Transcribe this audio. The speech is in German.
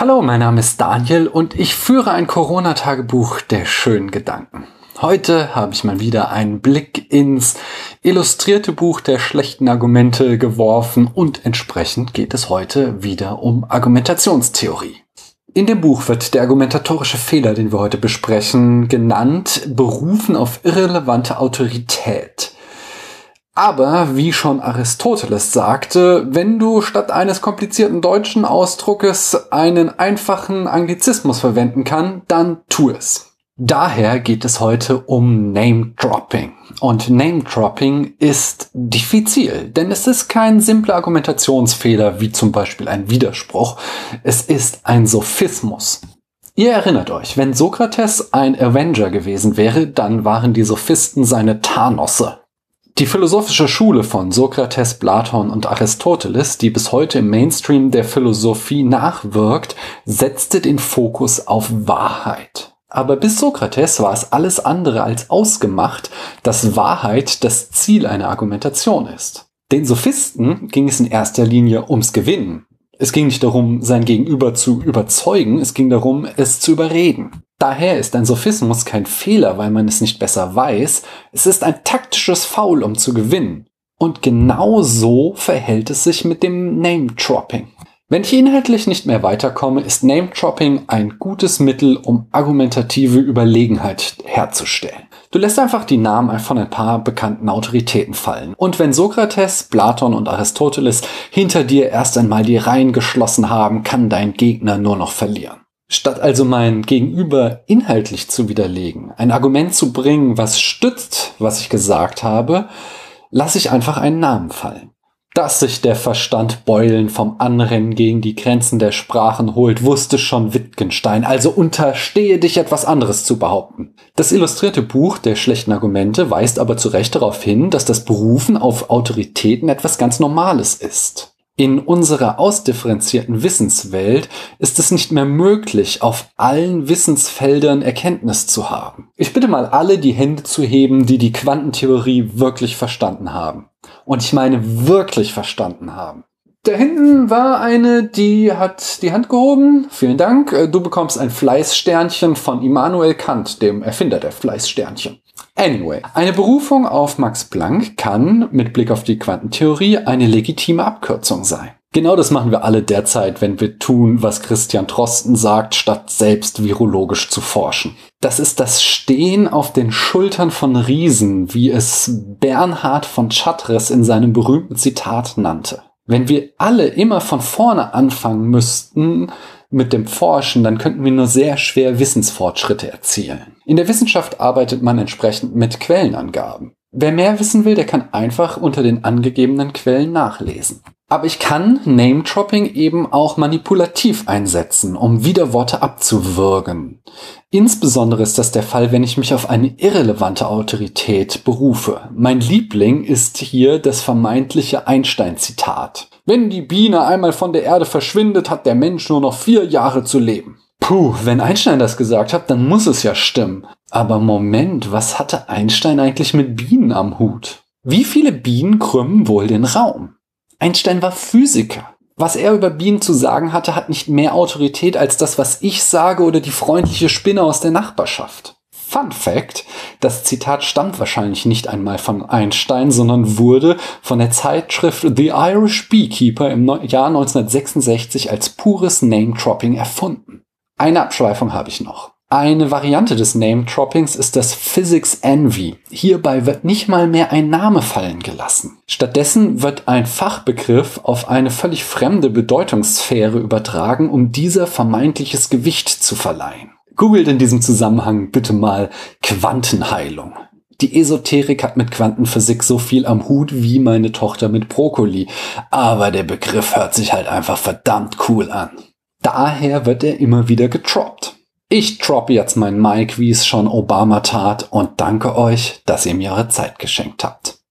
Hallo, mein Name ist Daniel und ich führe ein Corona-Tagebuch der schönen Gedanken. Heute habe ich mal wieder einen Blick ins illustrierte Buch der schlechten Argumente geworfen und entsprechend geht es heute wieder um Argumentationstheorie. In dem Buch wird der argumentatorische Fehler, den wir heute besprechen, genannt, berufen auf irrelevante Autorität. Aber wie schon Aristoteles sagte, wenn du statt eines komplizierten deutschen Ausdruckes einen einfachen Anglizismus verwenden kann, dann tu es. Daher geht es heute um Name Dropping. Und Name Dropping ist diffizil, denn es ist kein simpler Argumentationsfehler wie zum Beispiel ein Widerspruch. Es ist ein Sophismus. Ihr erinnert euch, wenn Sokrates ein Avenger gewesen wäre, dann waren die Sophisten seine Thanosse. Die philosophische Schule von Sokrates, Platon und Aristoteles, die bis heute im Mainstream der Philosophie nachwirkt, setzte den Fokus auf Wahrheit. Aber bis Sokrates war es alles andere als ausgemacht, dass Wahrheit das Ziel einer Argumentation ist. Den Sophisten ging es in erster Linie ums Gewinnen. Es ging nicht darum, sein Gegenüber zu überzeugen, es ging darum, es zu überreden. Daher ist ein Sophismus kein Fehler, weil man es nicht besser weiß. Es ist ein taktisches Foul, um zu gewinnen. Und genau so verhält es sich mit dem Name-Dropping. Wenn ich inhaltlich nicht mehr weiterkomme, ist Name-Dropping ein gutes Mittel, um argumentative Überlegenheit herzustellen. Du lässt einfach die Namen von ein paar bekannten Autoritäten fallen. Und wenn Sokrates, Platon und Aristoteles hinter dir erst einmal die Reihen geschlossen haben, kann dein Gegner nur noch verlieren. Statt also mein Gegenüber inhaltlich zu widerlegen, ein Argument zu bringen, was stützt, was ich gesagt habe, lasse ich einfach einen Namen fallen. Dass sich der Verstand Beulen vom Anrennen gegen die Grenzen der Sprachen holt, wusste schon Wittgenstein, also unterstehe dich etwas anderes zu behaupten. Das illustrierte Buch der schlechten Argumente weist aber zu Recht darauf hin, dass das Berufen auf Autoritäten etwas ganz Normales ist. In unserer ausdifferenzierten Wissenswelt ist es nicht mehr möglich, auf allen Wissensfeldern Erkenntnis zu haben. Ich bitte mal alle, die Hände zu heben, die die Quantentheorie wirklich verstanden haben. Und ich meine wirklich verstanden haben. Da hinten war eine, die hat die Hand gehoben. Vielen Dank. Du bekommst ein Fleißsternchen von Immanuel Kant, dem Erfinder der Fleißsternchen. Anyway, eine Berufung auf Max Planck kann mit Blick auf die Quantentheorie eine legitime Abkürzung sein. Genau das machen wir alle derzeit, wenn wir tun, was Christian Drosten sagt, statt selbst virologisch zu forschen. Das ist das Stehen auf den Schultern von Riesen, wie es Bernhard von Chartres in seinem berühmten Zitat nannte. Wenn wir alle immer von vorne anfangen müssten, mit dem Forschen, dann könnten wir nur sehr schwer Wissensfortschritte erzielen. In der Wissenschaft arbeitet man entsprechend mit Quellenangaben. Wer mehr wissen will, der kann einfach unter den angegebenen Quellen nachlesen. Aber ich kann Name-Dropping eben auch manipulativ einsetzen, um Widerworte abzuwürgen. Insbesondere ist das der Fall, wenn ich mich auf eine irrelevante Autorität berufe. Mein Liebling ist hier das vermeintliche Einstein-Zitat. Wenn die Biene einmal von der Erde verschwindet, hat der Mensch nur noch vier Jahre zu leben. Puh, wenn Einstein das gesagt hat, dann muss es ja stimmen. Aber Moment, was hatte Einstein eigentlich mit Bienen am Hut? Wie viele Bienen krümmen wohl den Raum? Einstein war Physiker. Was er über Bienen zu sagen hatte, hat nicht mehr Autorität als das, was ich sage oder die freundliche Spinne aus der Nachbarschaft. Fun Fact, das Zitat stammt wahrscheinlich nicht einmal von Einstein, sondern wurde von der Zeitschrift The Irish Beekeeper im Jahr 1966 als pures Name-Dropping erfunden. Eine Abschweifung habe ich noch. Eine Variante des Name-Droppings ist das Physics Envy. Hierbei wird nicht mal mehr ein Name fallen gelassen. Stattdessen wird ein Fachbegriff auf eine völlig fremde Bedeutungssphäre übertragen, um dieser vermeintliches Gewicht zu verleihen. Googelt in diesem Zusammenhang bitte mal Quantenheilung. Die Esoterik hat mit Quantenphysik so viel am Hut wie meine Tochter mit Brokkoli, aber der Begriff hört sich halt einfach verdammt cool an. Daher wird er immer wieder getroppt. Ich droppe jetzt mein Mic, wie es schon Obama tat, und danke euch, dass ihr mir eure Zeit geschenkt habt.